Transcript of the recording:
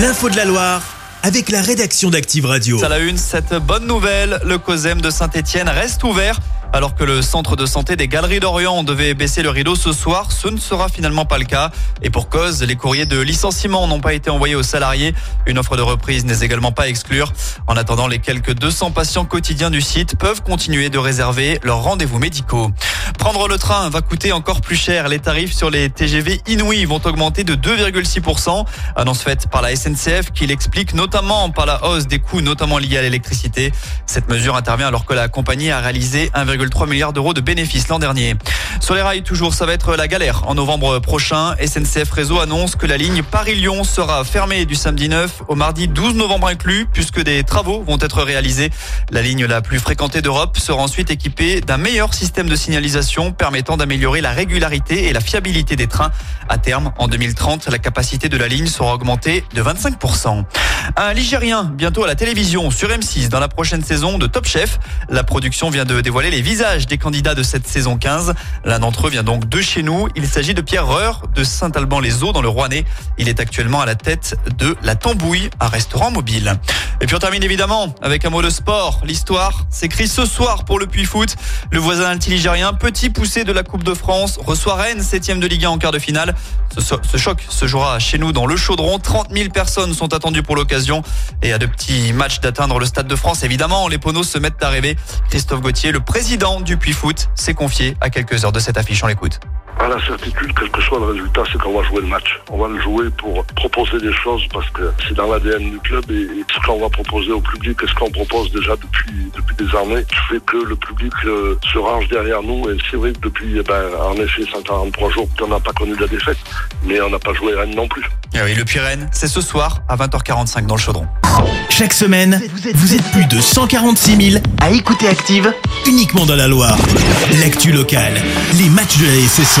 L'info de la Loire avec la rédaction d'Active Radio. À la une, cette bonne nouvelle, le COSEM de Saint-Etienne reste ouvert. Alors que le centre de santé des Galeries d'Orient devait baisser le rideau ce soir, ce ne sera finalement pas le cas. Et pour cause, les courriers de licenciement n'ont pas été envoyés aux salariés. Une offre de reprise n'est également pas à exclure. En attendant, les quelques 200 patients quotidiens du site peuvent continuer de réserver leurs rendez-vous médicaux. Prendre le train va coûter encore plus cher. Les tarifs sur les TGV inouïs vont augmenter de 2,6%. Annonce faite par la SNCF qui l'explique notamment par la hausse des coûts, notamment liés à l'électricité. Cette mesure intervient alors que la compagnie a réalisé 1,3 milliard d'euros de bénéfices l'an dernier. Sur les rails, toujours, ça va être la galère. En novembre prochain, SNCF Réseau annonce que la ligne Paris-Lyon sera fermée du samedi 9 au mardi 12 novembre inclus, puisque des travaux vont être réalisés. La ligne la plus fréquentée d'Europe sera ensuite équipée d'un meilleur système de signalisation permettant d'améliorer la régularité et la fiabilité des trains. À terme, en 2030, la capacité de la ligne sera augmentée de 25%. Un Ligérien, bientôt à la télévision sur M6 dans la prochaine saison de Top Chef. La production vient de dévoiler les visages des candidats de cette saison 15. L'un d'entre eux vient donc de chez nous. Il s'agit de Pierre Reur de Saint-Alban-les-Eaux dans le Rouennais. Il est actuellement à la tête de La Tambouille, un restaurant mobile. Et puis on termine évidemment avec un mot de sport. L'histoire s'écrit ce soir pour le Puy Foot. Le voisin anti-ligérien, petit poussé de la Coupe de France, reçoit Rennes, 7 de Ligue 1 en quart de finale. Ce choc se jouera chez nous dans le Chaudron. 30 000 personnes sont attendues pour l'occasion. Et à de petits matchs d'atteindre le Stade de France, évidemment, les ponos se mettent à rêver. Christophe Gauthier, le président du Puy Foot, s'est confié à quelques heures de cette affiche. On l'écoute. À la certitude, quel que soit le résultat, c'est qu'on va jouer le match. On va le jouer pour proposer des choses parce que c'est dans l'ADN du club et, ce qu'on va proposer au public et ce qu'on propose déjà depuis, depuis des années fait que le public euh, se range derrière nous. Et c'est vrai que depuis, eh ben, en effet, 143 jours, on n'a pas connu la défaite, mais on n'a pas joué Rennes non plus. Et oui, le Rennes, c'est ce soir à 20h45 dans le Chaudron. Chaque semaine, vous êtes, plus de 146 000 à écouter Active uniquement dans la Loire. L'actu locale, les matchs de la SSE,